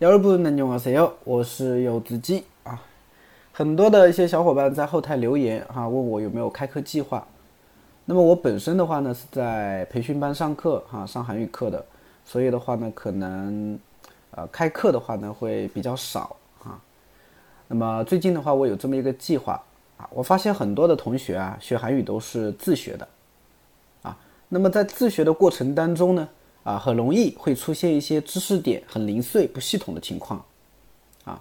幺二部能用啊 C 友，我是柚子鸡啊。很多的一些小伙伴在后台留言哈，问我有没有开课计划。那么我本身的话呢，是在培训班上课哈，上韩语课的，所以的话呢，可能呃开课的话呢会比较少啊。那么最近的话，我有这么一个计划啊，我发现很多的同学啊，学韩语都是自学的啊。那么在自学的过程当中呢。啊，很容易会出现一些知识点很零碎、不系统的情况，啊，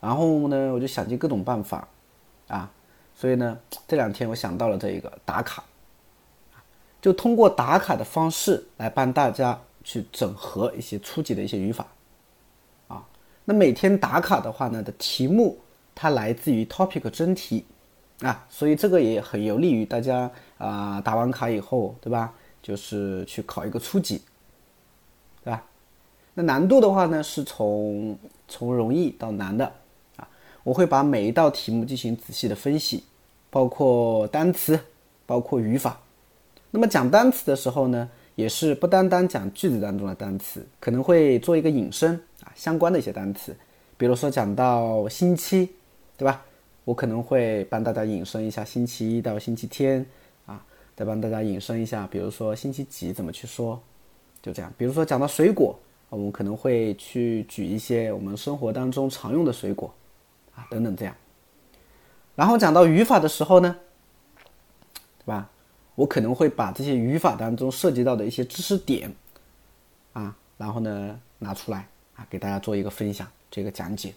然后呢，我就想尽各种办法，啊，所以呢，这两天我想到了这一个打卡，就通过打卡的方式来帮大家去整合一些初级的一些语法，啊，那每天打卡的话呢的题目它来自于 topic 真题，啊，所以这个也很有利于大家啊打完卡以后，对吧？就是去考一个初级。对吧？那难度的话呢，是从从容易到难的啊。我会把每一道题目进行仔细的分析，包括单词，包括语法。那么讲单词的时候呢，也是不单单讲句子当中的单词，可能会做一个引申啊，相关的一些单词。比如说讲到星期，对吧？我可能会帮大家引申一下星期一到星期天啊，再帮大家引申一下，比如说星期几怎么去说。就这样，比如说讲到水果，我们可能会去举一些我们生活当中常用的水果，啊，等等这样。然后讲到语法的时候呢，对吧？我可能会把这些语法当中涉及到的一些知识点，啊，然后呢拿出来啊，给大家做一个分享，这个讲解。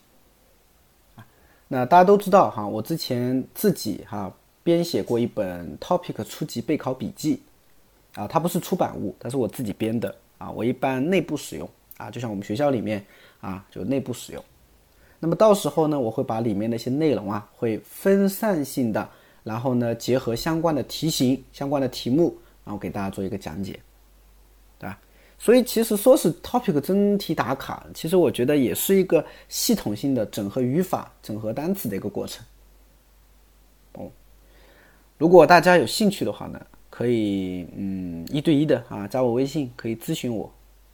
啊，那大家都知道哈，我之前自己哈编写过一本 Topic 初级备考笔记。啊，它不是出版物，它是我自己编的啊。我一般内部使用啊，就像我们学校里面啊，就内部使用。那么到时候呢，我会把里面的一些内容啊，会分散性的，然后呢，结合相关的题型、相关的题目，然后给大家做一个讲解，对吧？所以其实说是 topic 真题打卡，其实我觉得也是一个系统性的整合语法、整合单词的一个过程。哦，如果大家有兴趣的话呢？可以，嗯，一对一的啊，加我微信可以咨询我，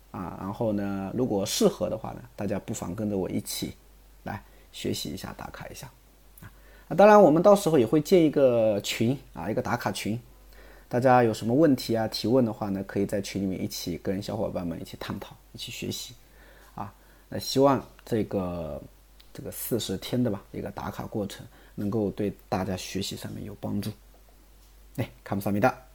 啊，然后呢，如果适合的话呢，大家不妨跟着我一起来学习一下，打卡一下，啊，那当然我们到时候也会建一个群。啊，一个打卡群，大家有什么问题啊提问的话呢，可以在群里面一起跟小伙伴们一起探讨，一起学习，啊，那希望这个这个四十天的吧一个打卡过程，能够对大家学习上面有帮助，哎，看不上没的。